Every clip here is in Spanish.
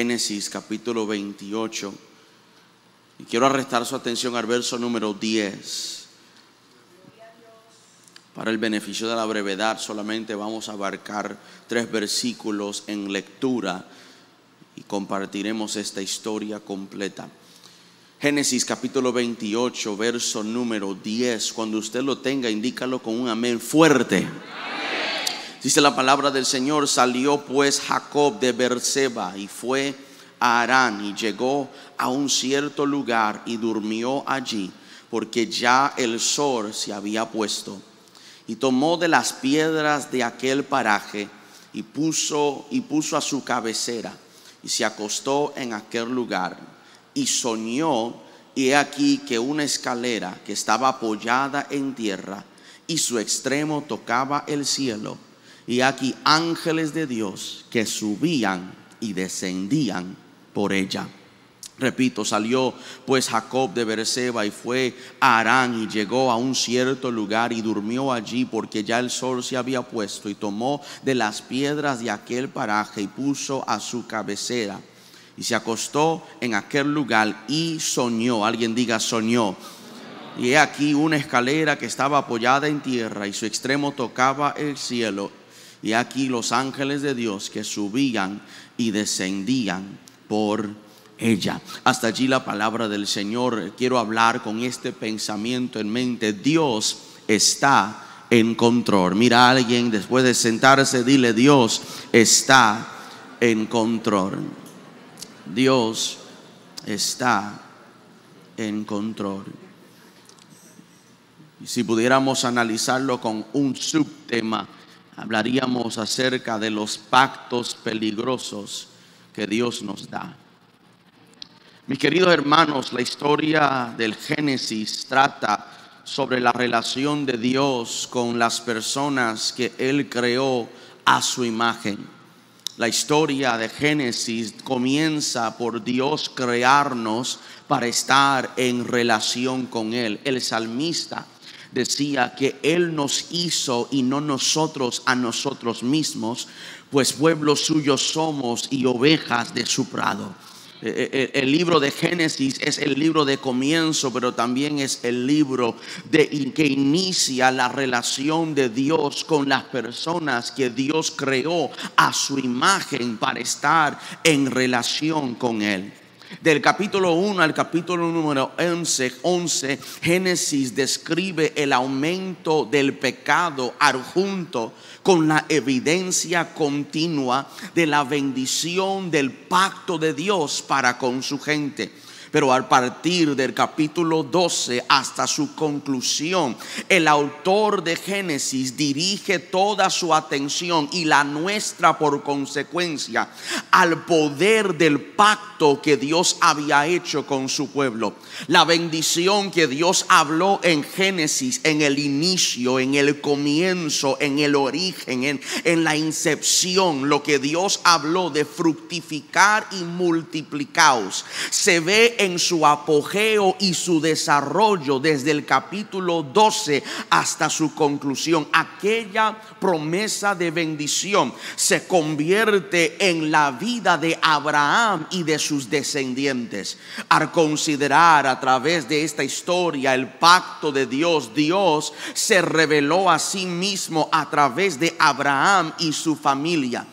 Génesis capítulo 28. Y quiero arrestar su atención al verso número 10. Para el beneficio de la brevedad solamente vamos a abarcar tres versículos en lectura y compartiremos esta historia completa. Génesis capítulo 28, verso número 10. Cuando usted lo tenga, indícalo con un amén fuerte. Dice la palabra del Señor, salió pues Jacob de Berseba y fue a Arán y llegó a un cierto lugar y durmió allí, porque ya el sol se había puesto. Y tomó de las piedras de aquel paraje y puso y puso a su cabecera y se acostó en aquel lugar y soñó y he aquí que una escalera que estaba apoyada en tierra y su extremo tocaba el cielo y aquí ángeles de Dios que subían y descendían por ella. Repito, salió pues Jacob de Berseba y fue a Arán y llegó a un cierto lugar y durmió allí porque ya el sol se había puesto y tomó de las piedras de aquel paraje y puso a su cabecera y se acostó en aquel lugar y soñó. Alguien diga soñó. Y he aquí una escalera que estaba apoyada en tierra y su extremo tocaba el cielo. Y aquí los ángeles de Dios que subían y descendían por ella. Hasta allí la palabra del Señor. Quiero hablar con este pensamiento en mente. Dios está en control. Mira a alguien después de sentarse, dile, Dios está en control. Dios está en control. Si pudiéramos analizarlo con un subtema, hablaríamos acerca de los pactos peligrosos que Dios nos da. Mis queridos hermanos, la historia del Génesis trata sobre la relación de Dios con las personas que Él creó a su imagen. La historia de Génesis comienza por Dios crearnos para estar en relación con Él. El salmista decía que Él nos hizo y no nosotros a nosotros mismos, pues pueblo suyo somos y ovejas de su prado. Eh, eh, el libro de Génesis es el libro de comienzo, pero también es el libro de, que inicia la relación de Dios con las personas que Dios creó a su imagen para estar en relación con Él. Del capítulo 1 al capítulo número 11, 11, Génesis describe el aumento del pecado adjunto con la evidencia continua de la bendición del pacto de Dios para con su gente. Pero al partir del capítulo 12 hasta su conclusión, el autor de Génesis dirige toda su atención y la nuestra por consecuencia al poder del pacto que Dios había hecho con su pueblo. La bendición que Dios habló en Génesis, en el inicio, en el comienzo, en el origen, en, en la incepción, lo que Dios habló de fructificar y multiplicaos, se ve en su apogeo y su desarrollo desde el capítulo 12 hasta su conclusión. Aquella promesa de bendición se convierte en la vida de Abraham y de sus descendientes. Al considerar a través de esta historia el pacto de Dios, Dios se reveló a sí mismo a través de Abraham y su familia.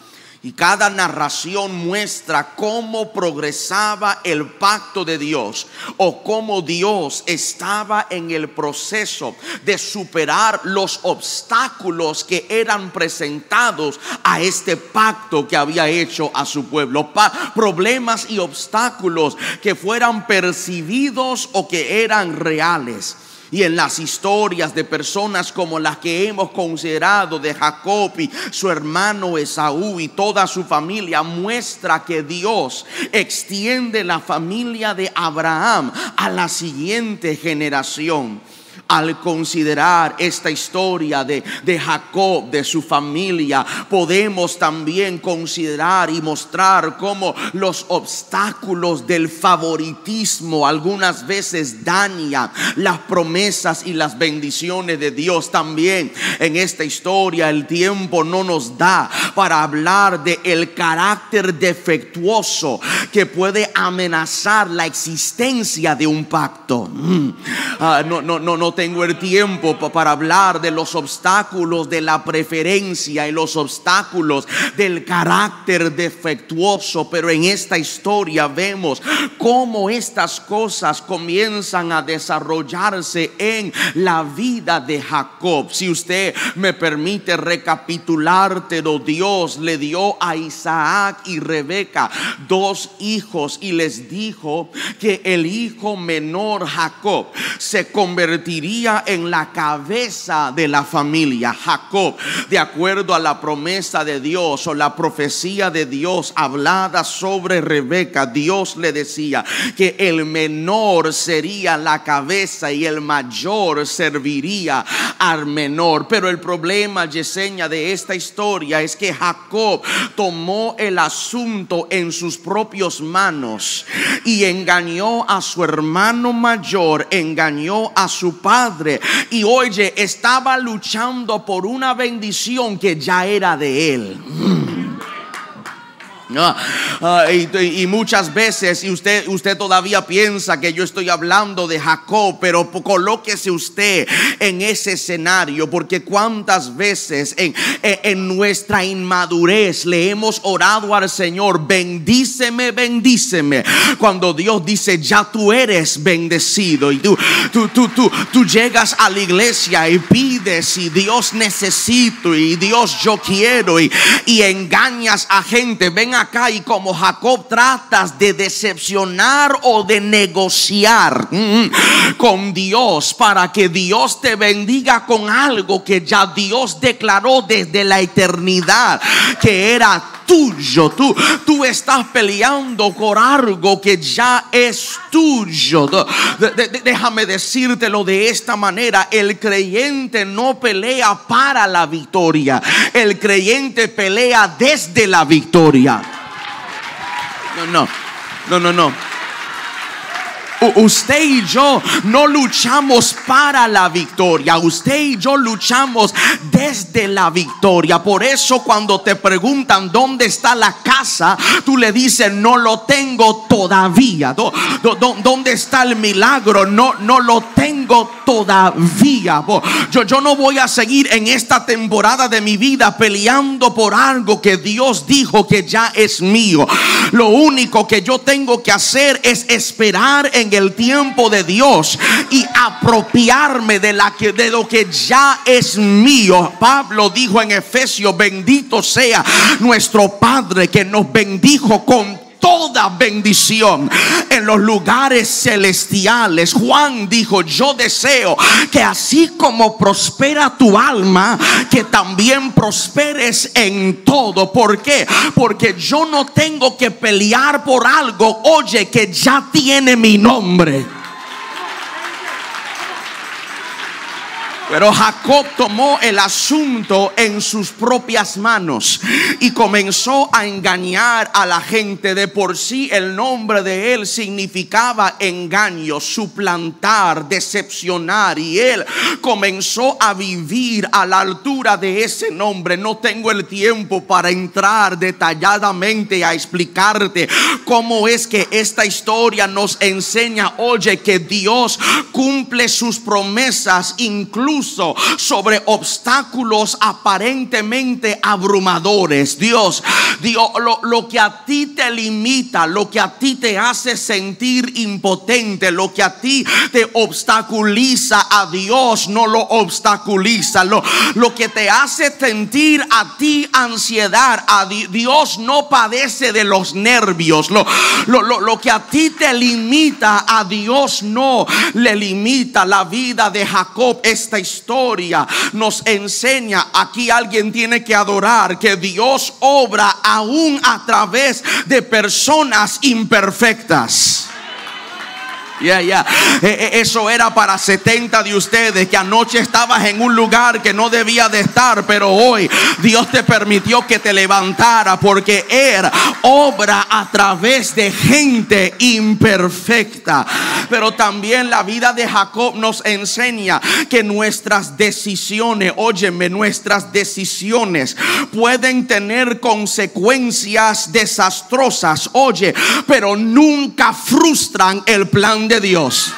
Y cada narración muestra cómo progresaba el pacto de Dios o cómo Dios estaba en el proceso de superar los obstáculos que eran presentados a este pacto que había hecho a su pueblo. problemas y obstáculos que fueran percibidos o que eran reales. Y en las historias de personas como las que hemos considerado de Jacob y su hermano Esaú y toda su familia, muestra que Dios extiende la familia de Abraham a la siguiente generación. Al considerar esta historia de, de, Jacob, de su familia, podemos también considerar y mostrar cómo los obstáculos del favoritismo algunas veces dañan las promesas y las bendiciones de Dios. También en esta historia el tiempo no nos da para hablar de el carácter defectuoso que puede amenazar la existencia de un pacto. Mm. Ah, no, no, no, no tengo el tiempo para hablar de los obstáculos de la preferencia y los obstáculos del carácter defectuoso, pero en esta historia vemos cómo estas cosas comienzan a desarrollarse en la vida de Jacob. Si usted me permite recapitulártelo, Dios le dio a Isaac y Rebeca dos hijos y les dijo que el hijo menor Jacob se convertiría en la cabeza de la familia. Jacob, de acuerdo a la promesa de Dios o la profecía de Dios hablada sobre Rebeca, Dios le decía que el menor sería la cabeza y el mayor serviría al menor. Pero el problema, Yesenia, de esta historia es que Jacob tomó el asunto en sus propias manos y engañó a su hermano mayor, engañó a su padre y oye, estaba luchando por una bendición que ya era de él. Ah, y, muchas veces, y usted, usted todavía piensa que yo estoy hablando de Jacob, pero colóquese usted en ese escenario, porque cuántas veces en, en nuestra inmadurez le hemos orado al Señor, bendíceme, bendíceme, cuando Dios dice, ya tú eres bendecido, y tú, tú, tú, tú, tú llegas a la iglesia y pides, y Dios necesito, y Dios yo quiero, y, y engañas a gente, ven y como Jacob tratas de decepcionar o de negociar mm, con Dios para que Dios te bendiga con algo que ya Dios declaró desde la eternidad que era tuyo. Tú, tú estás peleando por algo que ya es tuyo. déjame decírtelo de esta manera. El creyente no pelea para la victoria. El creyente pelea desde la victoria. No, no, no, no. Usted y yo no luchamos para la victoria. Usted y yo luchamos desde la victoria. Por eso cuando te preguntan dónde está la casa, tú le dices, no lo tengo todavía. ¿Dónde está el milagro? No, no lo todavía. Yo, yo no voy a seguir en esta temporada de mi vida peleando por algo que Dios dijo que ya es mío. Lo único que yo tengo que hacer es esperar en el tiempo de Dios y apropiarme de, la que, de lo que ya es mío. Pablo dijo en Efesios, bendito sea nuestro Padre que nos bendijo con toda bendición en los lugares celestiales. Juan dijo, yo deseo que así como prospera tu alma, que también prosperes en todo. ¿Por qué? Porque yo no tengo que pelear por algo, oye, que ya tiene mi nombre. Pero Jacob tomó el asunto en sus propias manos y comenzó a engañar a la gente. De por sí el nombre de él significaba engaño, suplantar, decepcionar. Y él comenzó a vivir a la altura de ese nombre. No tengo el tiempo para entrar detalladamente a explicarte cómo es que esta historia nos enseña, oye, que Dios cumple sus promesas incluso sobre obstáculos aparentemente abrumadores. Dios, Dios, lo, lo que a ti te limita, lo que a ti te hace sentir impotente, lo que a ti te obstaculiza, a Dios no lo obstaculiza. Lo, lo que te hace sentir a ti ansiedad, a Dios no padece de los nervios. Lo, lo, lo, lo que a ti te limita, a Dios no le limita. La vida de Jacob, historia nos enseña, aquí alguien tiene que adorar que Dios obra aún a través de personas imperfectas. Eh, eh, eso era para 70 de ustedes que anoche estabas en un lugar que no debía de estar, pero hoy Dios te permitió que te levantara porque Él obra a través de gente imperfecta. Pero también la vida de Jacob nos enseña que nuestras decisiones, óyeme, nuestras decisiones pueden tener consecuencias desastrosas, oye, pero nunca frustran el plan de Dios.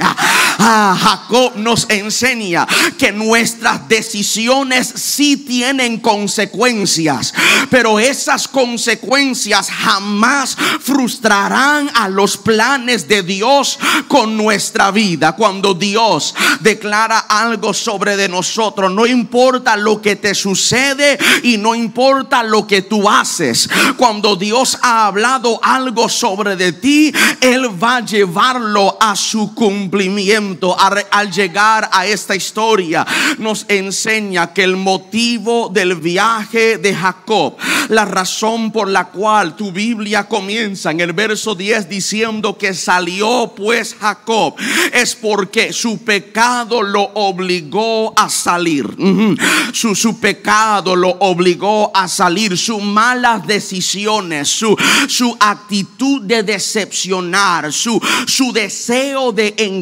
Ah, Jacob nos enseña que nuestras decisiones sí tienen consecuencias, pero esas consecuencias jamás frustrarán a los planes de Dios con nuestra vida. Cuando Dios declara algo sobre de nosotros, no importa lo que te sucede y no importa lo que tú haces. Cuando Dios ha hablado algo sobre de ti, Él va a llevarlo a su cumplimiento cumplimiento al llegar a esta historia nos enseña que el motivo del viaje de Jacob, la razón por la cual tu Biblia comienza en el verso 10 diciendo que salió pues Jacob, es porque su pecado lo obligó a salir. su, su pecado lo obligó a salir, sus malas decisiones, su, su actitud de decepcionar, su, su deseo de engañar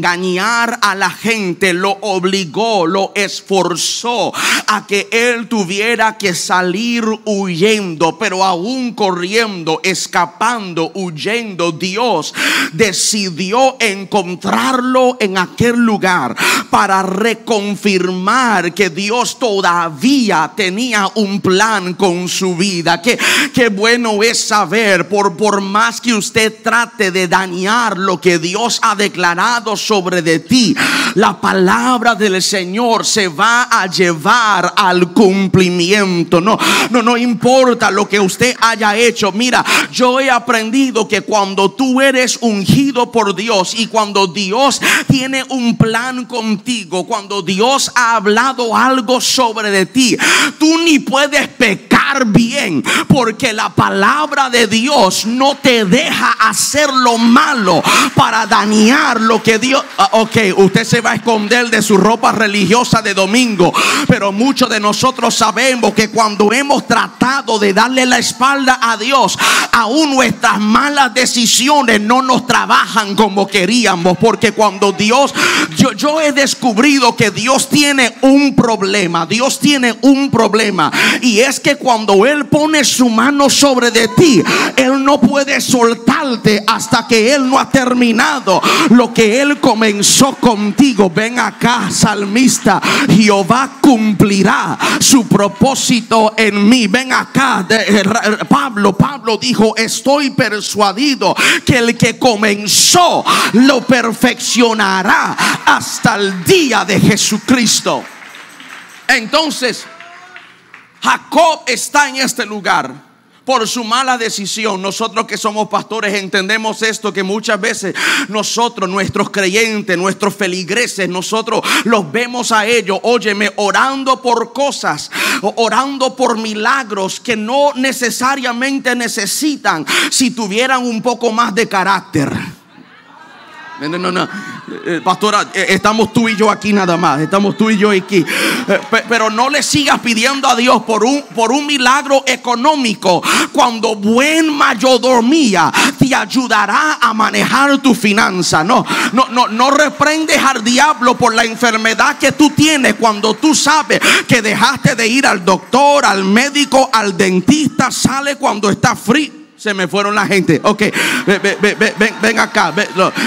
a la gente, lo obligó, lo esforzó a que él tuviera que salir huyendo, pero aún corriendo, escapando, huyendo, Dios decidió encontrarlo en aquel lugar para reconfirmar que Dios todavía tenía un plan con su vida. Que bueno es saber, por, por más que usted trate de dañar lo que Dios ha declarado sobre de ti, la palabra del Señor se va a llevar al cumplimiento. No, no, no importa lo que usted haya hecho. Mira, yo he aprendido que cuando tú eres ungido por Dios y cuando Dios tiene un plan contigo, cuando Dios ha hablado algo sobre de ti, tú ni puedes pecar bien, porque la palabra de Dios no te deja hacer lo malo para dañar lo que Dios Ah, ok, usted se va a esconder de su ropa religiosa de domingo, pero muchos de nosotros sabemos que cuando hemos tratado de darle la espalda a Dios, aún nuestras malas decisiones no nos trabajan como queríamos, porque cuando Dios, yo, yo he descubrido que Dios tiene un problema, Dios tiene un problema, y es que cuando Él pone su mano sobre de ti, Él no puede soltarte hasta que Él no ha terminado lo que Él comenzó contigo. Ven acá, salmista. Jehová cumplirá su propósito en mí. Ven acá. Eh, Pablo, Pablo dijo, estoy persuadido que el que comenzó lo perfeccionará hasta el día de Jesucristo. Entonces, Jacob está en este lugar por su mala decisión. Nosotros que somos pastores entendemos esto, que muchas veces nosotros, nuestros creyentes, nuestros feligreses, nosotros los vemos a ellos, óyeme, orando por cosas, orando por milagros que no necesariamente necesitan si tuvieran un poco más de carácter. Eh, pastora, eh, estamos tú y yo aquí nada más. Estamos tú y yo aquí. Eh, pero no le sigas pidiendo a Dios por un, por un milagro económico. Cuando buen mayordomía te ayudará a manejar tu finanza. No, no, no, no reprendes al diablo por la enfermedad que tú tienes cuando tú sabes que dejaste de ir al doctor, al médico, al dentista. Sale cuando está frío se me fueron la gente. Ok, ven, acá.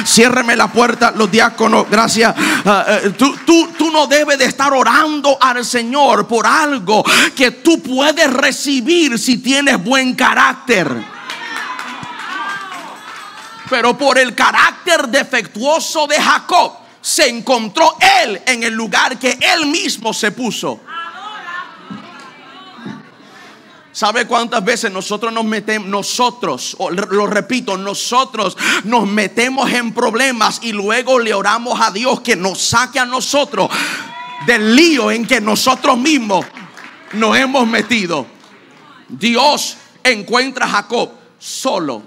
ciérreme la puerta, los diáconos. Gracias. Ah, eh, tú, tú, tú no debes de estar orando al Señor por algo que tú puedes recibir si tienes buen carácter. Pero por el carácter defectuoso de Jacob se encontró él en el lugar que él mismo se puso. ¿Sabe cuántas veces nosotros nos metemos, nosotros, lo repito, nosotros nos metemos en problemas y luego le oramos a Dios que nos saque a nosotros del lío en que nosotros mismos nos hemos metido? Dios encuentra a Jacob solo,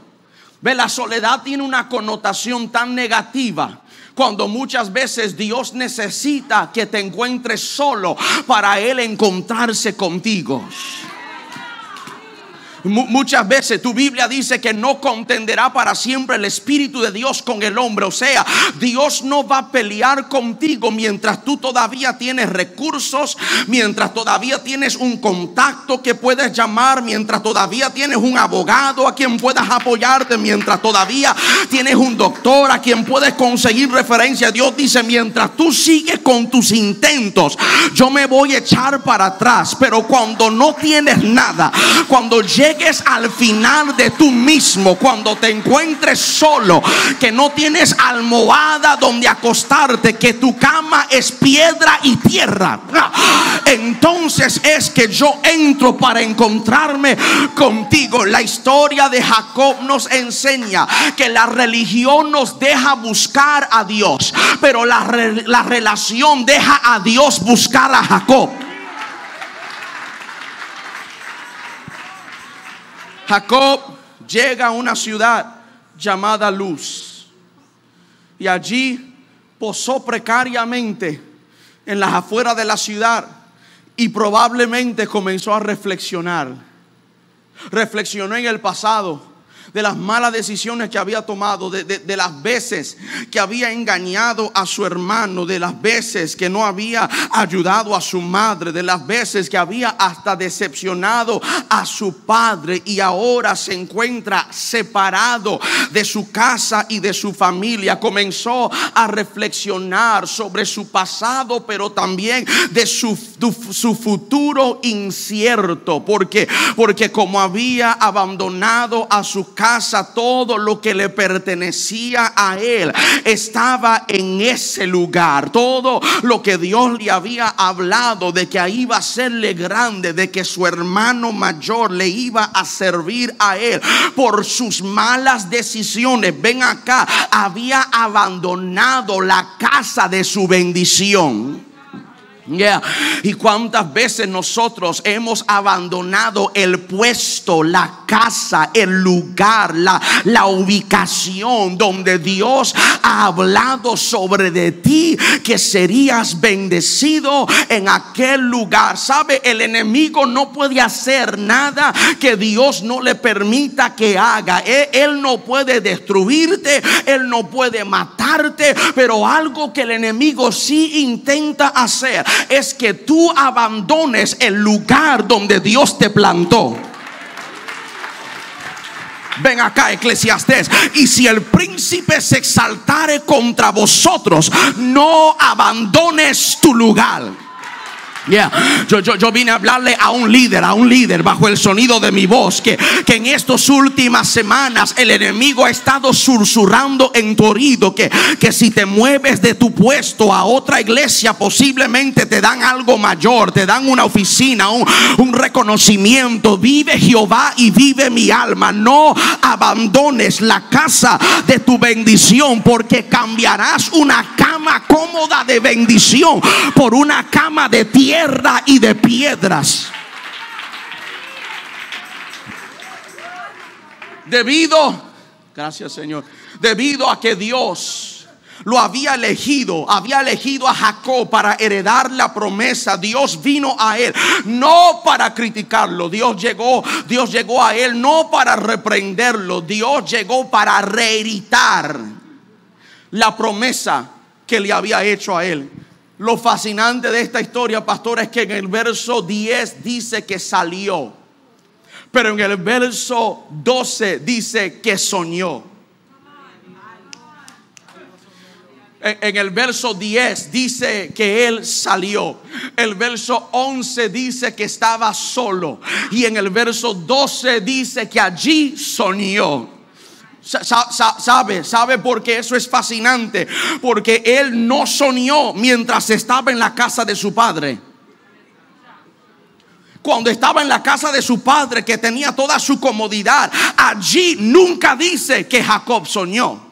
Ve, la soledad tiene una connotación tan negativa cuando muchas veces Dios necesita que te encuentres solo para Él encontrarse contigo. Muchas veces tu Biblia dice que no contenderá para siempre el Espíritu de Dios con el hombre. O sea, Dios no va a pelear contigo mientras tú todavía tienes recursos, mientras todavía tienes un contacto que puedes llamar, mientras todavía tienes un abogado a quien puedas apoyarte, mientras todavía tienes un doctor a quien puedes conseguir referencia. Dios dice, mientras tú sigues con tus intentos, yo me voy a echar para atrás. Pero cuando no tienes nada, cuando llegas llegues al final de tú mismo, cuando te encuentres solo, que no tienes almohada donde acostarte, que tu cama es piedra y tierra, entonces es que yo entro para encontrarme contigo. La historia de Jacob nos enseña que la religión nos deja buscar a Dios, pero la, la relación deja a Dios buscar a Jacob. Jacob llega a una ciudad llamada Luz y allí posó precariamente en las afueras de la ciudad y probablemente comenzó a reflexionar. Reflexionó en el pasado de las malas decisiones que había tomado, de, las veces que había engañado a su hermano, de las veces que no había ayudado a su madre, de las veces que había hasta decepcionado a su padre y ahora se encuentra separado de su casa y de su familia. Comenzó a reflexionar sobre su pasado, pero también de su, su futuro incierto, porque porque como había abandonado a su casa, todo lo que le pertenecía a él estaba en ese lugar. Todo lo que Dios le había hablado de que ahí iba a serle grande, de que su hermano mayor le iba a servir a él por sus malas decisiones. Ven acá, había abandonado la casa de su bendición. Y cuántas veces nosotros hemos abandonado el puesto, la casa, el lugar, la, la ubicación donde Dios ha hablado sobre de ti que serías bendecido en aquel lugar. Sabe, el enemigo no puede hacer nada que Dios no le permita que haga. Él, él no puede destruirte, él no puede matarte, pero algo que el enemigo sí intenta hacer es que tú abandones el lugar donde Dios te plantó. Ven acá, Eclesiastés. Y si el príncipe se exaltare contra vosotros, no abandones tu lugar. Yo, yo, yo, vine a hablarle a un líder, a un líder bajo el sonido de mi voz, que, que en estas últimas semanas el enemigo ha estado susurrando en tu oído, que, que si te mueves de tu puesto a otra iglesia, posiblemente te dan algo mayor, te dan una oficina, un, un reconocimiento. Vive Jehová y vive mi alma. No abandones la casa de tu bendición, porque cambiarás una cama cómoda de bendición por una cama de tierra y de piedras. Debido, gracias Señor, debido a que Dios lo había elegido, había elegido a Jacob para heredar la promesa. Dios vino a él, no para criticarlo. Dios llegó, Dios llegó a él no para reprenderlo. Dios llegó para reeditar la promesa que le había hecho a él. Lo fascinante de esta historia, pastor, es que en el verso 10 dice que salió. Pero en el verso 12 dice que soñó. En el verso 10 dice que él salió. El verso 11 dice que estaba solo. Y en el verso 12 dice que allí soñó. Sabe, sabe porque eso es fascinante. Porque él no soñó mientras estaba en la casa de su padre. Cuando estaba en la casa de su padre, que tenía toda su comodidad, allí nunca dice que Jacob soñó.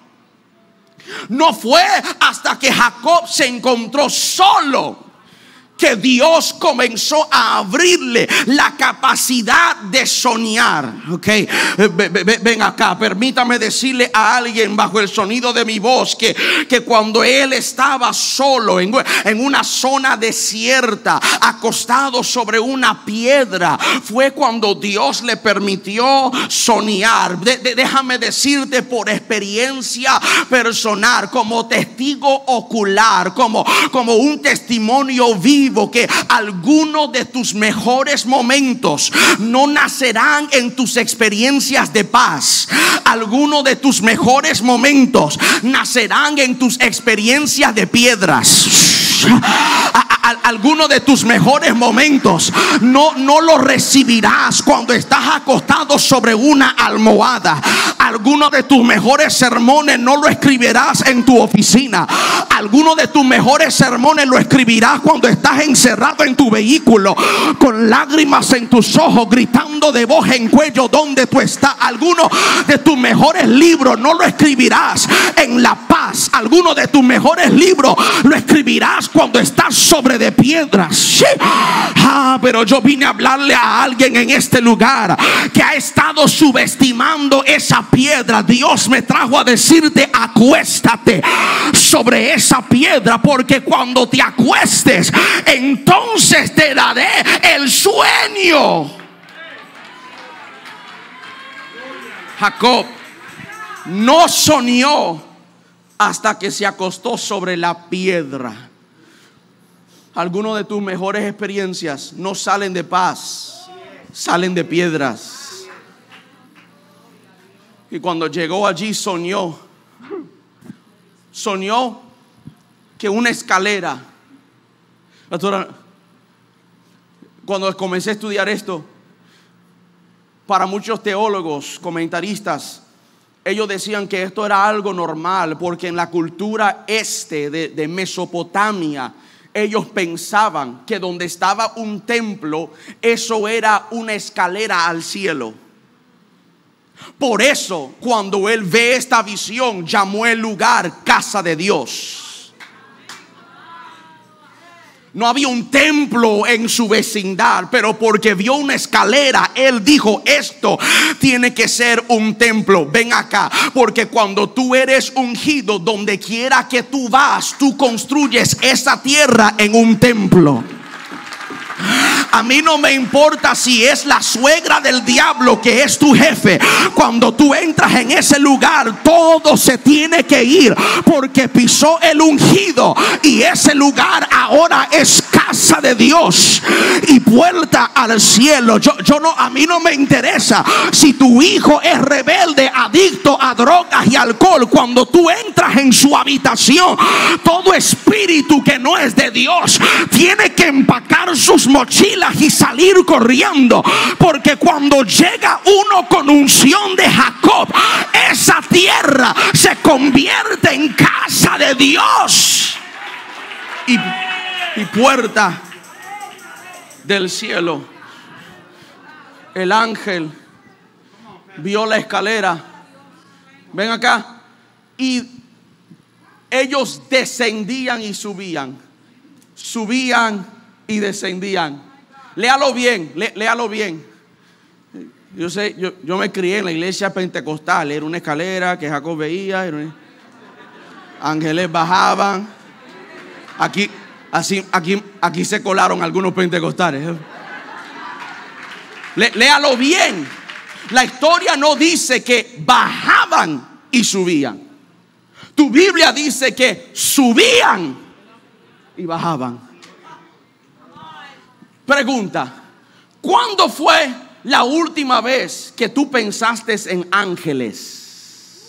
No fue hasta que Jacob se encontró solo que Dios comenzó a abrirle la capacidad de soñar. Ok, ven acá, permítame decirle a alguien bajo el sonido de mi voz que, que cuando él estaba solo en, en una zona desierta, acostado sobre una piedra, fue cuando Dios le permitió soñar. déjame decirte por experiencia personal, como testigo ocular, como, como un testimonio vivo que algunos de tus mejores momentos no nacerán en tus experiencias de paz. Algunos de tus mejores momentos nacerán en tus experiencias de piedras alguno de tus mejores momentos no, no lo recibirás cuando estás acostado sobre una almohada. Alguno de tus mejores sermones no lo escribirás en tu oficina. Alguno de tus mejores sermones lo escribirás cuando estás encerrado en tu vehículo con lágrimas en tus ojos, gritando de voz en cuello donde tú estás. Alguno de tus mejores libros no lo escribirás en la paz. Alguno de tus mejores libros lo escribirás cuando estás sobre de piedras. Ah, pero yo vine a hablarle a alguien en este lugar que ha estado subestimando esa piedra. Dios me trajo a decirte, acuéstate sobre esa piedra, porque cuando te acuestes, entonces te daré el sueño. Jacob no soñó hasta que se acostó sobre la piedra. Algunos de tus mejores experiencias no salen de paz, salen de piedras. Y cuando llegó allí soñó, soñó que una escalera, cuando comencé a estudiar esto, para muchos teólogos, comentaristas, ellos decían que esto era algo normal porque en la cultura este de, de Mesopotamia, ellos pensaban que donde estaba un templo, eso era una escalera al cielo. Por eso, cuando él ve esta visión, llamó el lugar casa de Dios. No había un templo en su vecindad, pero porque vio una escalera, él dijo, esto tiene que ser un templo. Ven acá, porque cuando tú eres ungido, donde quiera que tú vas, tú construyes esa tierra en un templo. A mí no me importa si es la suegra del diablo que es tu jefe. Cuando tú entras en ese lugar, todo se tiene que ir porque pisó el ungido y ese lugar ahora es casa de Dios y puerta al cielo. Yo, yo no, a mí no me interesa si tu hijo es rebelde, adicto a drogas y alcohol. Cuando tú entras en su habitación, todo espíritu que no es de Dios tiene que empacar sus mochilas y salir corriendo. Porque cuando llega uno con unción de Jacob, esa tierra se convierte en casa de Dios. Y, y puerta del cielo. El ángel vio la escalera. Ven acá. Y ellos descendían y subían. Subían y descendían. Léalo bien, léalo bien. Yo sé, yo, yo, me crié en la iglesia pentecostal. Era una escalera que Jacob veía. ángeles bajaban. Aquí, así, aquí, aquí se colaron algunos pentecostales. léalo bien. La historia no dice que bajaban y subían. Tu Biblia dice que subían y bajaban. Pregunta, ¿cuándo fue la última vez que tú pensaste en ángeles?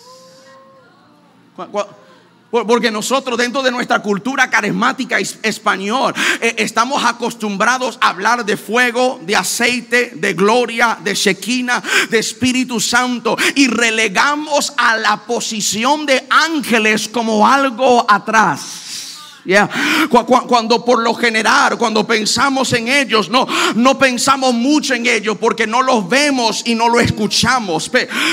Porque nosotros dentro de nuestra cultura carismática español eh, estamos acostumbrados a hablar de fuego, de aceite, de gloria, de Shekinah, de Espíritu Santo y relegamos a la posición de ángeles como algo atrás. Cuando por lo general, cuando pensamos en ellos, no, no pensamos mucho en ellos porque no los vemos y no lo escuchamos.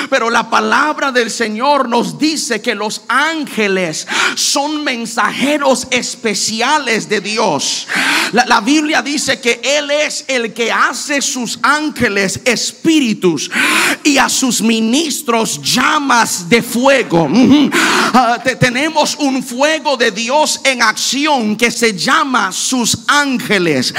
Pero la palabra del Señor nos dice que los ángeles son mensajeros especiales de Dios. La, la Biblia dice que Él es el que hace sus ángeles espíritus y a sus ministros llamas de fuego. Ah, tenemos un fuego de Dios en acción que se llama sus ángeles.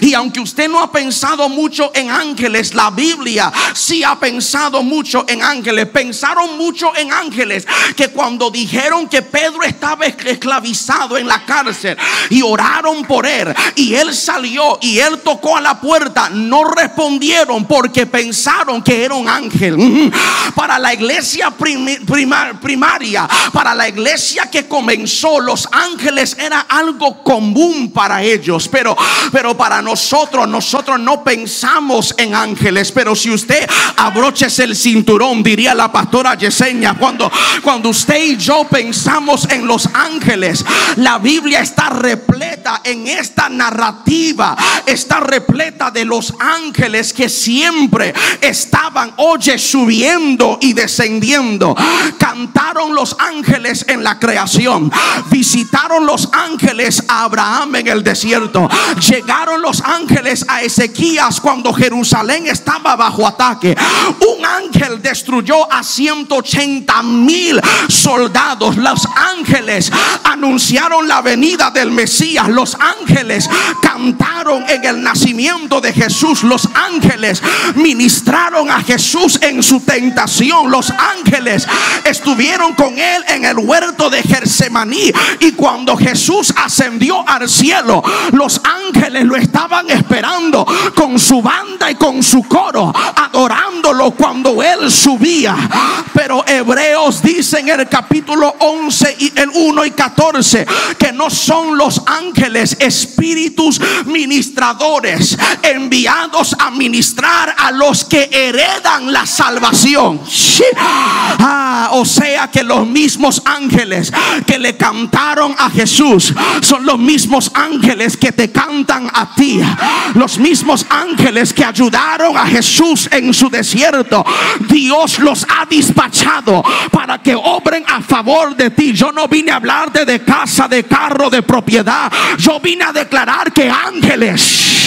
Y aunque usted no ha pensado mucho en ángeles, la Biblia sí ha pensado mucho en ángeles. Pensaron mucho en ángeles que cuando dijeron que Pedro estaba esclavizado en la cárcel y oraron por él y él salió y él tocó a la puerta, no respondieron porque pensaron que era un ángel. Para la iglesia primaria, para la iglesia que comenzó, los ángeles eran algo común para ellos, pero, pero para nosotros, nosotros no pensamos en ángeles. Pero si usted abroches el cinturón, diría la pastora Yesenia, cuando, cuando usted y yo pensamos en los ángeles, la Biblia está repleta en esta narrativa, está repleta de los ángeles que siempre estaban, oye, subiendo y descendiendo. Cantaron los ángeles en la creación, visitaron los ángeles a Abraham en el desierto. Llegaron los ángeles a Ezequías cuando Jerusalén estaba bajo ataque. Un ángel destruyó a 180 mil soldados. Los ángeles anunciaron la venida del Mesías. Los ángeles cantaron en el nacimiento de Jesús. Los ángeles ministraron a Jesús en su tentación. Los ángeles estuvieron con él en el huerto de Gersemaní. Y cuando Jesús ascendió al cielo, los ángeles lo estaban esperando con su banda y con su coro, adorándolo cuando él subía. Pero Hebreos dice en el capítulo 11 y el 1 y 14 que no son los ángeles espíritus ministradores enviados a ministrar a los que heredan la salvación. Ah, o sea que los mismos ángeles que le cantaron a Jesús son los mismos ángeles que te cantan a ti. Los mismos ángeles que ayudaron a Jesús en su desierto. Dios los ha dispachado para que obren a favor de ti. Yo no vine a hablarte de casa, de carro, de propiedad. Yo vine a declarar que ángeles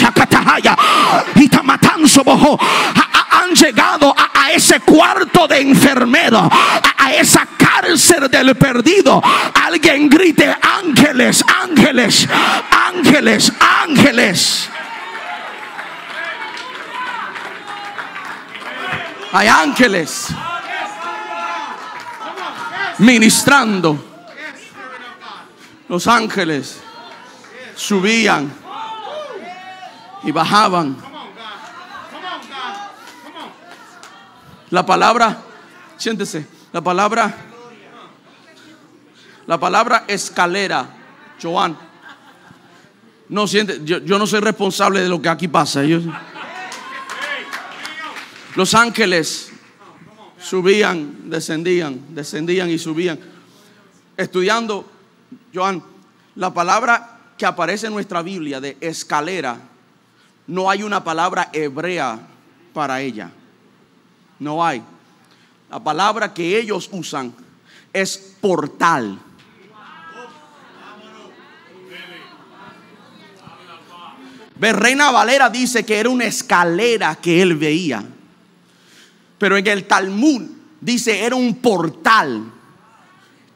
han llegado a, ese cuarto de enfermedad, a esa cárcel del perdido. Alguien grite ángeles ángeles, ángeles. Hay ángeles ministrando. Los ángeles subían y bajaban. La palabra, siéntese, la palabra, la palabra escalera Joan, no siente, yo, no soy responsable de lo que aquí pasa. los ángeles subían, descendían, descendían y subían. Estudiando, Joan, la palabra que aparece en nuestra Biblia de escalera, no hay una palabra hebrea para ella. No hay. La palabra que ellos usan es portal. Reina Valera dice que era una escalera que él veía. Pero en el Talmud dice era un portal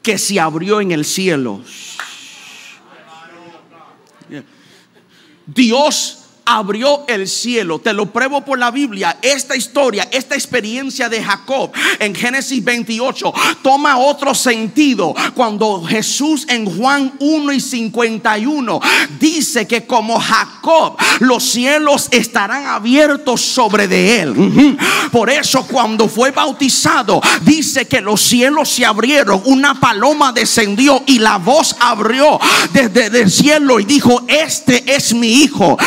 que se abrió en el cielo. Dios abrió el cielo. Te lo pruebo por la Biblia. Esta historia, esta experiencia de Jacob en Génesis 28 toma otro sentido cuando Jesús en Juan 1 y 51 dice que como Jacob los cielos estarán abiertos sobre de él. Por eso cuando fue bautizado dice que los cielos se abrieron, una paloma descendió y la voz abrió desde el cielo y dijo, este es mi hijo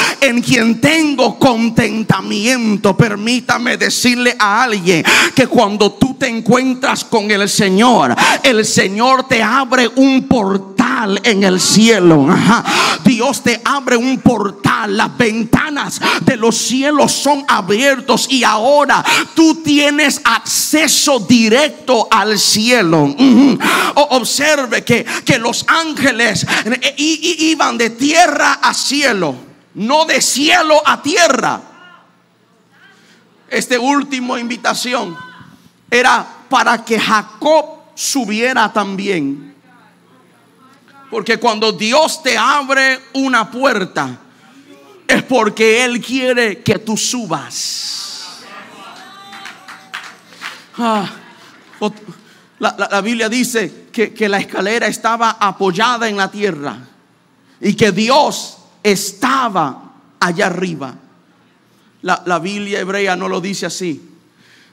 quien tengo contentamiento. Permítame decirle a alguien que cuando tú te encuentras con el Señor, el Señor te abre un portal en el cielo. Dios te abre un portal. Las ventanas de los cielos son abiertos y ahora tú tienes acceso directo al cielo. Observe que, que los ángeles eh, iban de tierra a cielo, no de cielo a tierra. Esta última invitación era para que Jacob subiera también. Porque cuando Dios te abre una puerta, es porque Él quiere que tú subas. Ah, la, Biblia dice que la escalera estaba apoyada en la tierra y que Dios estaba allá arriba. La, la, Biblia hebrea no lo dice así.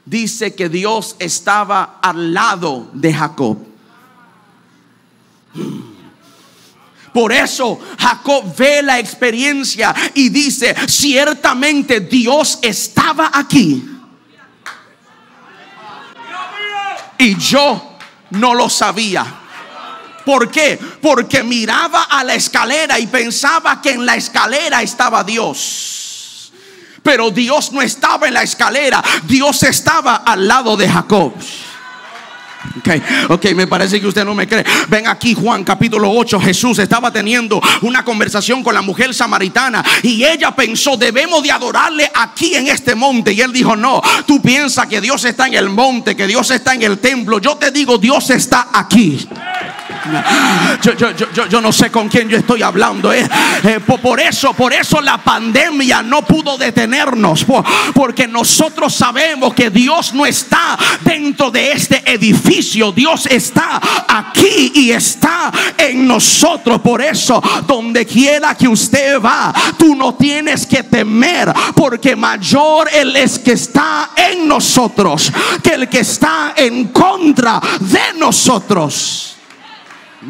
Dice que Dios estaba al lado de Jacob. Por eso Jacob ve la experiencia y dice, ciertamente Dios estaba aquí. Y yo no lo sabía. ¿Por qué? Porque miraba a la escalera y pensaba que en la escalera estaba Dios. Pero Dios no estaba en la escalera, Dios estaba al lado de Jacob. Ok, ok, me parece que usted no me cree. Ven aquí, Juan, capítulo 8. Jesús estaba teniendo una conversación con la mujer samaritana y ella pensó, debemos de adorarle aquí en este monte. Y él dijo, no, tú piensas que Dios está en el monte, que Dios está en el templo. Yo te digo, Dios está aquí. Yo, no sé con quién yo estoy hablando. Eh. Eh, por eso, por eso la pandemia no pudo detenernos. porque nosotros sabemos que Dios no está dentro de este edificio. Dios está aquí y está en nosotros. Por eso, donde quiera que usted va, tú no tienes que temer. Porque mayor Él es que está en nosotros que el que está en contra de nosotros.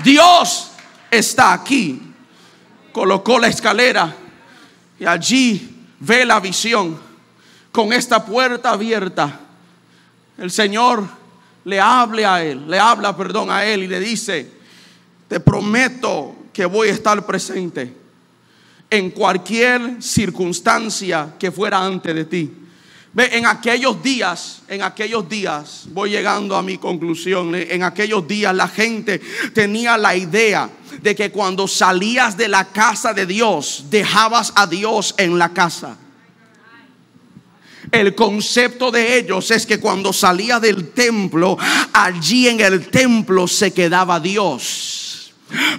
Dios está aquí. Colocó la escalera y allí ve la visión con esta puerta abierta. El Señor le habla a él, le habla, perdón, a él y le dice, te prometo que voy a estar presente en cualquier circunstancia que fuera antes de ti. En aquellos días, en aquellos días, voy llegando a mi conclusión, en aquellos días la gente tenía la idea de que cuando salías de la casa de Dios, dejabas a Dios en la casa. El concepto de ellos es que cuando salía del templo, allí en el templo se quedaba Dios.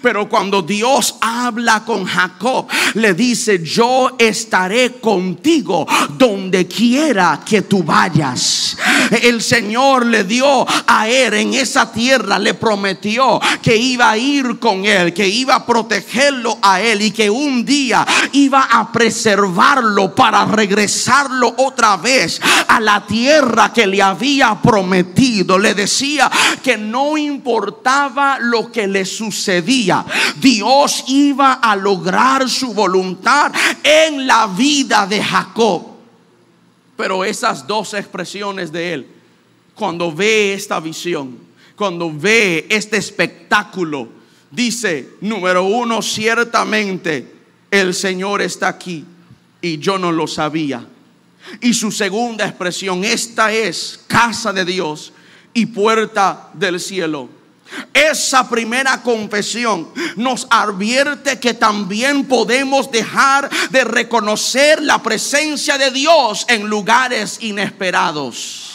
Pero cuando Dios habla con Jacob, le dice, yo estaré contigo donde quiera que tú vayas. El Señor le dio a él en esa tierra, le prometió que iba a ir con él, que iba a protegerlo a él y que un día iba a preservarlo para regresarlo otra vez a la tierra que le había prometido. Le decía que no importaba lo que le sucedía Dios iba a lograr su voluntad en la vida de Jacob. Pero esas dos expresiones de él, cuando ve esta visión, cuando ve este espectáculo, dice, número uno, ciertamente el Señor está aquí y yo no lo sabía. Y su segunda expresión, esta es casa de Dios y puerta del cielo. Esa primera confesión nos advierte que también podemos dejar de reconocer la presencia de Dios en lugares inesperados.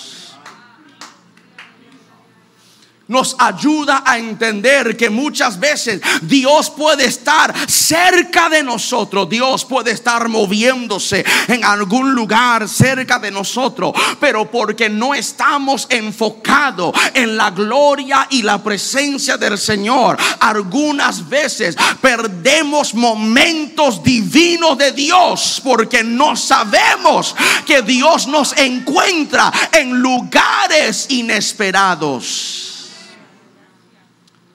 Nos ayuda a entender que muchas veces Dios puede estar cerca de nosotros, Dios puede estar moviéndose en algún lugar cerca de nosotros, pero porque no estamos enfocados en la gloria y la presencia del Señor, algunas veces perdemos momentos divinos de Dios porque no sabemos que Dios nos encuentra en lugares inesperados.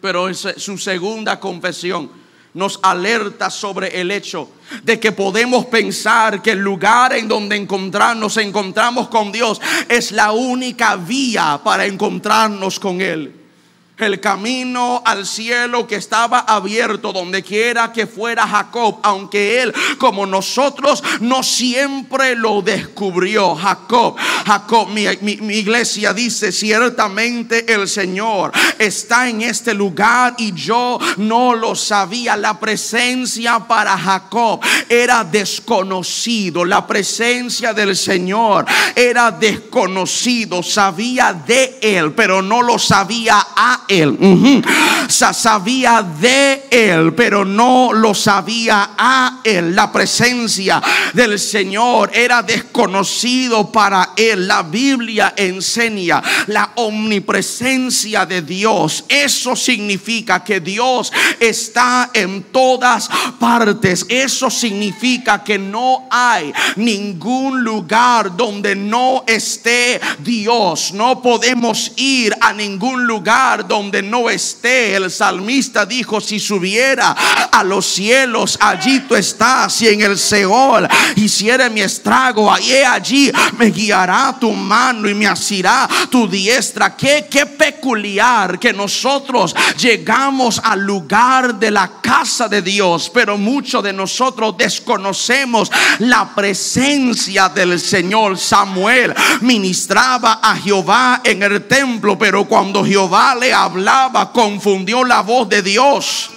Pero su segunda confesión nos alerta sobre el hecho de que podemos pensar que el lugar en donde encontrarnos, nos encontramos con Dios es la única vía para encontrarnos con Él. El camino al cielo que estaba abierto donde quiera que fuera Jacob, aunque él como nosotros no siempre lo descubrió. Jacob, Jacob, mi, iglesia dice, ciertamente el Señor está en este lugar y yo no lo sabía. La presencia para Jacob era desconocido, la presencia del Señor era desconocido, sabía de él, pero no lo sabía a él. Sabía de él, pero no lo sabía a él. La presencia del Señor era desconocido para él. La Biblia enseña la omnipresencia de Dios. Eso significa que Dios está en todas partes. Eso significa que no hay ningún lugar donde no esté Dios. No podemos ir a ningún lugar donde no esté. El salmista dijo, si subiera a los cielos, allí tú estás. Y en el Seol hiciera mi estrago, allí, allí me guiará tu mano y me asirá tu diestra. Qué, qué peculiar que nosotros llegamos al lugar de la casa de Dios, pero muchos de nosotros desconocemos la presencia del Señor. Samuel ministraba a Jehová en el templo, pero cuando Jehová le hablaba confundió la voz de Dios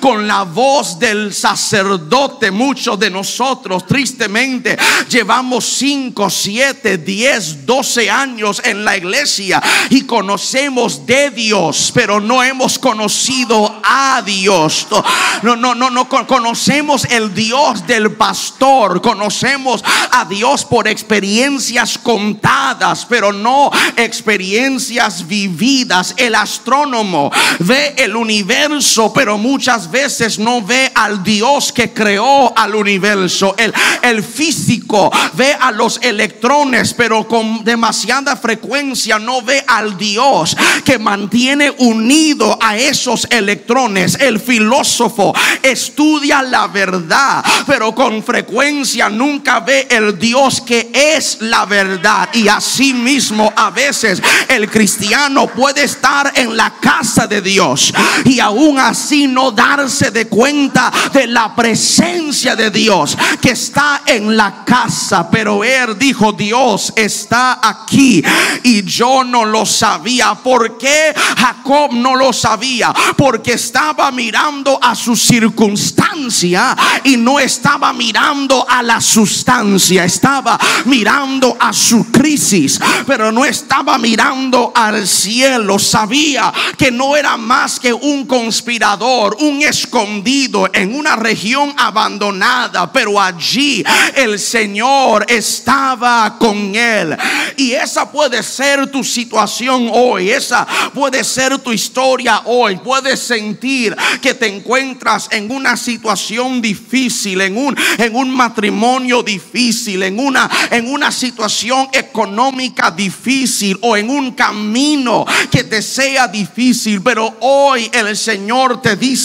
con la voz del sacerdote. Muchos de nosotros, tristemente, llevamos 5, 7, 10, 12 años en la iglesia y conocemos de Dios, pero no hemos conocido a Dios. No, no, no, no conocemos el Dios del pastor, conocemos a Dios por experiencias contadas, pero no experiencias vividas. El astrónomo ve el universo, pero muchas veces no ve al Dios que creó al universo. El, el físico ve a los electrones, pero con demasiada frecuencia no ve al Dios que mantiene unido a esos electrones. El filósofo estudia la verdad, pero con frecuencia nunca ve el Dios que es la verdad. Y así mismo a veces el cristiano puede estar en la casa de Dios y aún así no darse de cuenta de la presencia de Dios que está en la casa. Pero él dijo, Dios está aquí y yo no lo sabía. ¿Por qué Jacob no lo sabía? Porque estaba mirando a su circunstancia y no estaba mirando a la sustancia. Estaba mirando a su crisis, pero no estaba mirando al cielo. Sabía que no era más que un conspirador, un escondido en una región abandonada, pero allí el Señor estaba con él. Y esa puede ser tu situación hoy, esa puede ser tu historia hoy. Puedes sentir que te encuentras en una situación difícil, en un, en un matrimonio difícil, en una, en una situación económica difícil o en un camino que te sea difícil. Pero hoy el Señor te dice,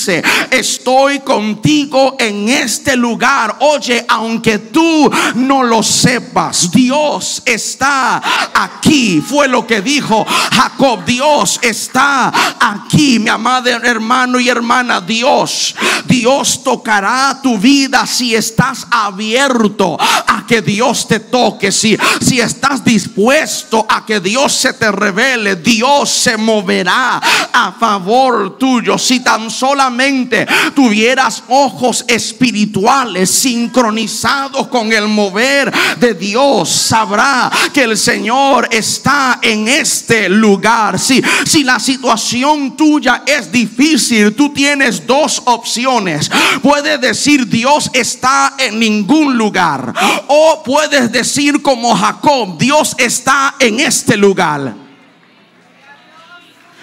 estoy contigo en este lugar. Oye, aunque tú no lo sepas, Dios está aquí. Fue lo que dijo Jacob. Dios está aquí, mi amado hermano y hermana. Dios, Dios tocará tu vida si estás abierto a que Dios te toque. Si, si estás dispuesto a que Dios se te revele, Dios se moverá a favor tuyo. Si tan solamente tuvieras ojos espirituales sincronizados con el mover de Dios, sabrá que el Señor está en este lugar. Si, si la situación tuya es difícil, tú tienes dos opciones. Puedes decir Dios está en ningún lugar. O puedes decir como Jacob, Dios está en este lugar.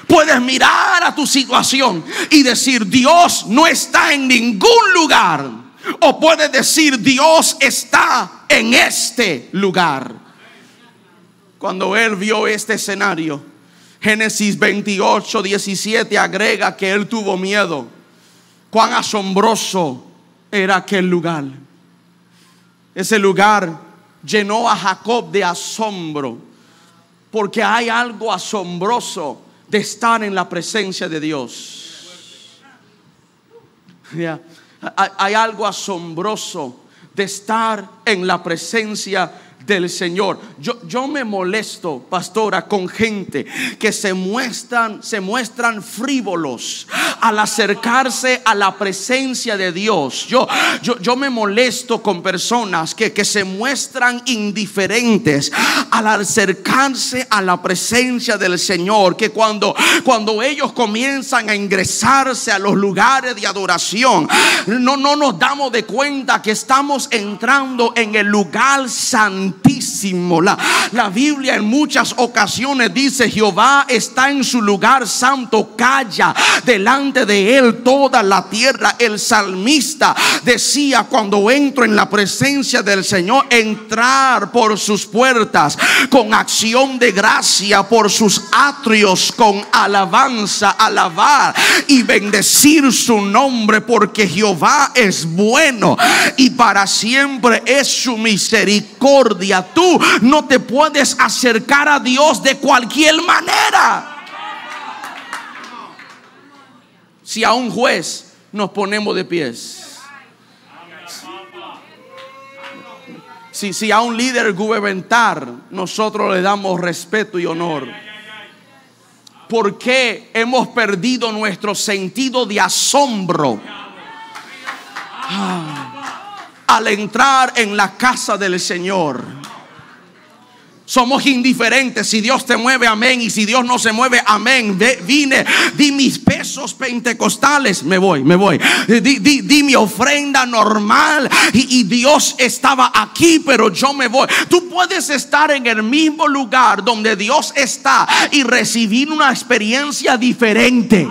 Puedes mirar a tu situación y decir, Dios no está en ningún lugar. O puedes decir, Dios está en este lugar. Cuando él vio este escenario, Génesis 28, 17 agrega que él tuvo miedo. Cuán asombroso era aquel lugar. Ese lugar llenó a Jacob de asombro, porque hay algo asombroso de estar en la presencia de Dios. Hay, algo asombroso de estar en la presencia del Señor. Yo, yo me molesto, pastora, con gente que se muestran, se muestran frívolos al acercarse a la presencia de Dios. Yo, yo, yo me molesto con personas que, que se muestran indiferentes al acercarse a la presencia del Señor. Que cuando, cuando ellos comienzan a ingresarse a los lugares de adoración, no, no nos damos de cuenta que estamos entrando en el lugar santísimo la, la Biblia en muchas ocasiones dice, Jehová está en su lugar santo, calla delante de él toda la tierra. El salmista decía, cuando entro en la presencia del Señor, entrar por sus puertas con acción de gracia, por sus atrios con alabanza, alabar y bendecir su nombre, porque Jehová es bueno y para siempre es su misericordia Tú no te puedes acercar a Dios de cualquier manera. Si a un juez nos ponemos de pies. Si, si a un líder gubernamental nosotros le damos respeto y honor. ¿Por qué hemos perdido nuestro sentido de asombro? Ah, al entrar en la casa del Señor. Somos indiferentes. Si Dios te mueve, amén. Y si Dios no se mueve, amén. vine, di mis pesos pentecostales. Me voy, me voy. Di, di, mi ofrenda normal. Y, y, Dios estaba aquí, pero yo me voy. Tú puedes estar en el mismo lugar donde Dios está y recibir una experiencia diferente.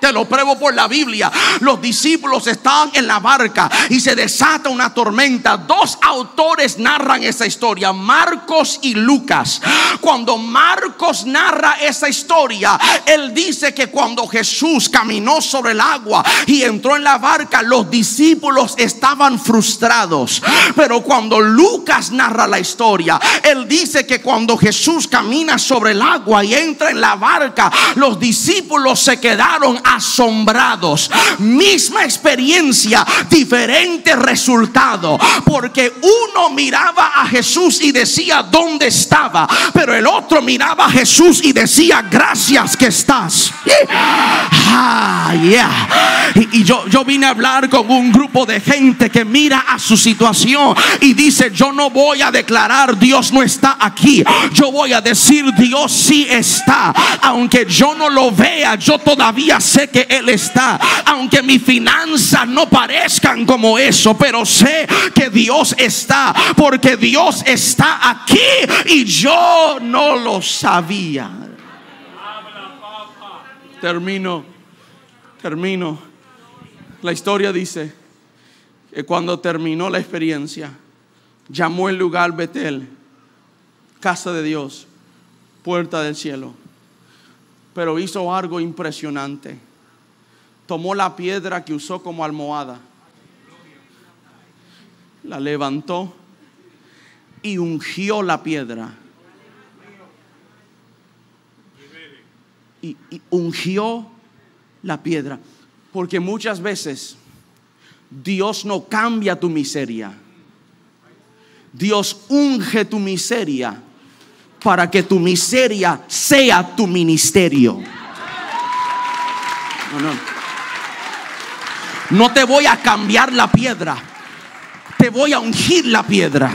Te lo pruebo por la Biblia. Los discípulos estaban en la barca y se desata una tormenta. Dos autores narran esa historia, Marcos y Lucas. Cuando Marcos narra esa historia, él dice que cuando Jesús caminó sobre el agua y entró en la barca, los discípulos estaban frustrados. Pero cuando Lucas narra la historia, él dice que cuando Jesús camina sobre el agua y entra en la barca, los discípulos se quedaron asombrados. Misma experiencia, diferente resultado. Porque uno miraba a Jesús y decía, ¿dónde estaba? Pero el otro miraba a Jesús y decía, gracias que estás. Ah, y, y yo, yo vine a hablar con un grupo de gente que mira a su situación y dice, yo no voy a declarar Dios no está aquí. Yo voy a decir Dios sí está. Aunque yo no lo vea, yo todavía sé que Él está. Aunque mis finanzas no parezcan como eso, pero sé que Dios está. Porque Dios está aquí y yo no lo sabía. Termino, termino. La historia dice que cuando terminó la experiencia, llamó el lugar Betel, casa de Dios, puerta del cielo. Pero hizo algo impresionante tomó la piedra que usó como almohada, la levantó y ungió la piedra. Y, ungió la piedra. Porque muchas veces Dios no cambia tu miseria. Dios unge tu miseria para que tu miseria sea tu ministerio. No, no. No te voy a cambiar la piedra. Te voy a ungir la piedra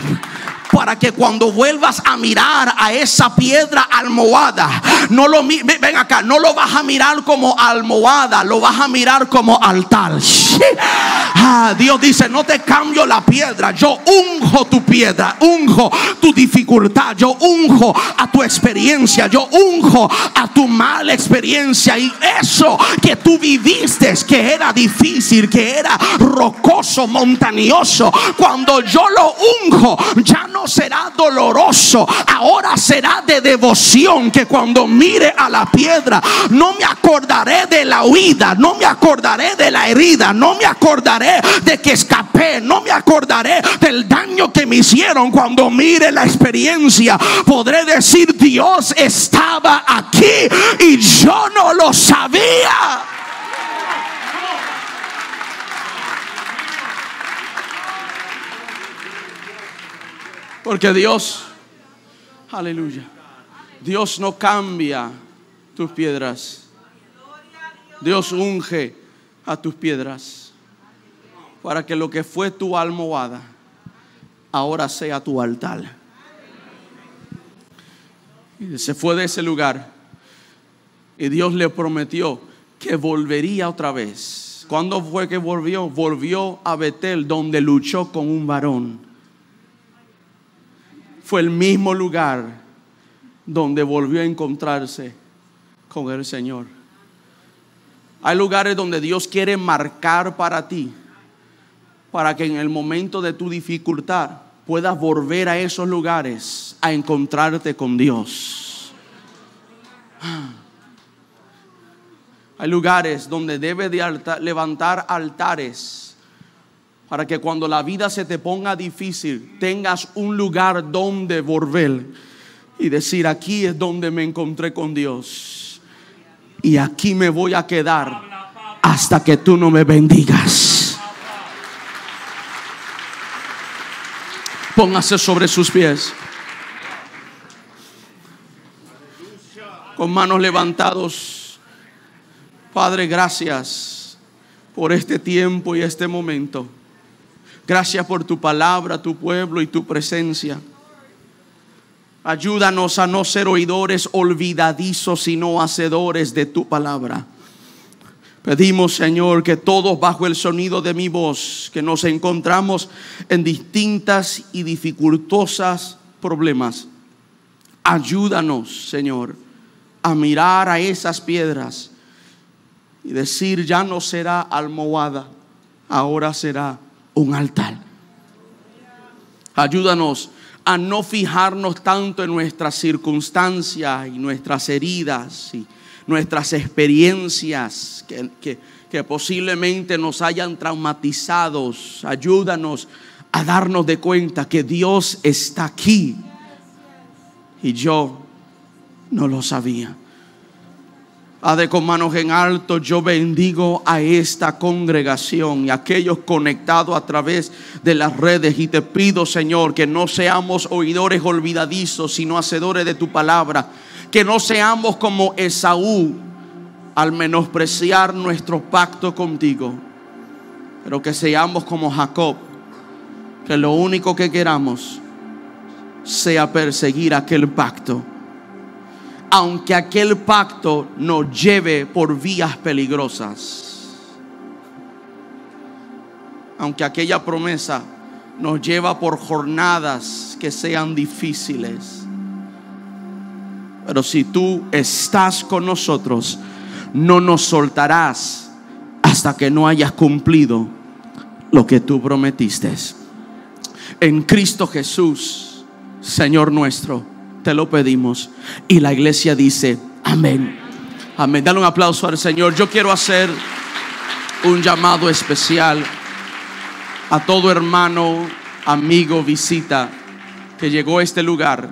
para que cuando vuelvas a mirar a esa piedra almohada, no lo ven acá, no lo vas a mirar como almohada, lo vas a mirar como altar. Ah, Dios dice, no te cambio la piedra, yo unjo tu piedra, unjo tu dificultad, yo unjo a tu experiencia, yo unjo a tu mala experiencia y eso que tú viviste, que era difícil, que era rocoso, montañoso, cuando yo lo unjo, ya no será doloroso, ahora será de devoción que cuando mire a la piedra, no me acordaré de la huida, no me acordaré de la herida, no me acordaré de que escapé, no me acordaré del daño que me hicieron. Cuando mire la experiencia, podré decir, Dios estaba aquí y yo no lo sabía. Porque Dios, aleluya, Dios no cambia tus piedras. Dios unge a tus piedras para que lo que fue tu almohada ahora sea tu altar. Y se fue de ese lugar y Dios le prometió que volvería otra vez. ¿Cuándo fue que volvió? Volvió a Betel donde luchó con un varón fue el mismo lugar donde volvió a encontrarse con el Señor. Hay lugares donde Dios quiere marcar para ti, para que en el momento de tu dificultad puedas volver a esos lugares a encontrarte con Dios. Hay lugares donde debes de levantar altares para que cuando la vida se te ponga difícil, tengas un lugar donde volver y decir, aquí es donde me encontré con Dios. Y aquí me voy a quedar hasta que tú no me bendigas. Póngase sobre sus pies. Con manos levantados. Padre, gracias por este tiempo y este momento. Gracias por tu palabra, tu pueblo y tu presencia. Ayúdanos a no ser oidores olvidadizos, sino hacedores de tu palabra. Pedimos, Señor, que todos bajo el sonido de mi voz, que nos encontramos en distintas y dificultosas problemas, ayúdanos, Señor, a mirar a esas piedras y decir, ya no será almohada, ahora será un altar. Ayúdanos a no fijarnos tanto en nuestras circunstancias y nuestras heridas y nuestras experiencias que, que posiblemente nos hayan traumatizados. Ayúdanos a darnos de cuenta que Dios está aquí y yo no lo sabía. Padre, con manos en alto, yo bendigo a esta congregación y a aquellos conectados a través de las redes. Y te pido, Señor, que no seamos oidores olvidadizos, sino hacedores de tu palabra. Que no seamos como Esaú al menospreciar nuestro pacto contigo. Pero que seamos como Jacob, que lo único que queramos sea perseguir aquel pacto aunque aquel pacto nos lleve por vías peligrosas. Aunque aquella promesa nos lleva por jornadas que sean difíciles. Pero si tú estás con nosotros, no nos soltarás hasta que no hayas cumplido lo que tú prometiste. En Cristo Jesús, Señor nuestro te lo pedimos. Y la iglesia dice, amén. Amén. Dale un aplauso al Señor. Yo quiero hacer un llamado especial a todo hermano, amigo, visita que llegó a este lugar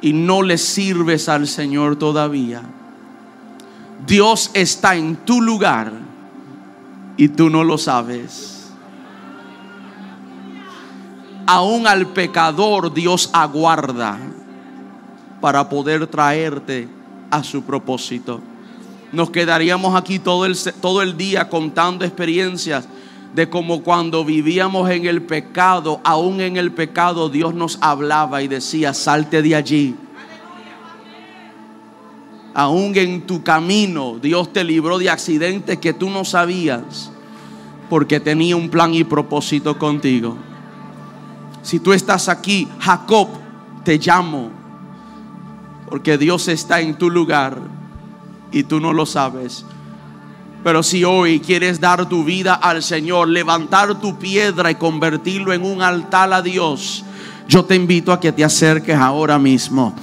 y no le sirves al Señor todavía. Dios está en tu lugar y tú no lo sabes aún al pecador Dios aguarda para poder traerte a su propósito. Nos quedaríamos aquí todo el, todo el día contando experiencias de cómo cuando vivíamos en el pecado, aún en el pecado, Dios nos hablaba y decía, salte de allí. Aún en tu camino, Dios te libró de accidentes que tú no sabías, porque tenía un plan y propósito contigo. Si tú estás aquí, Jacob, te llamo. Porque Dios está en tu lugar y tú no lo sabes. Pero si hoy quieres dar tu vida al Señor, levantar tu piedra y convertirlo en un altar a Dios, yo te invito a que te acerques ahora mismo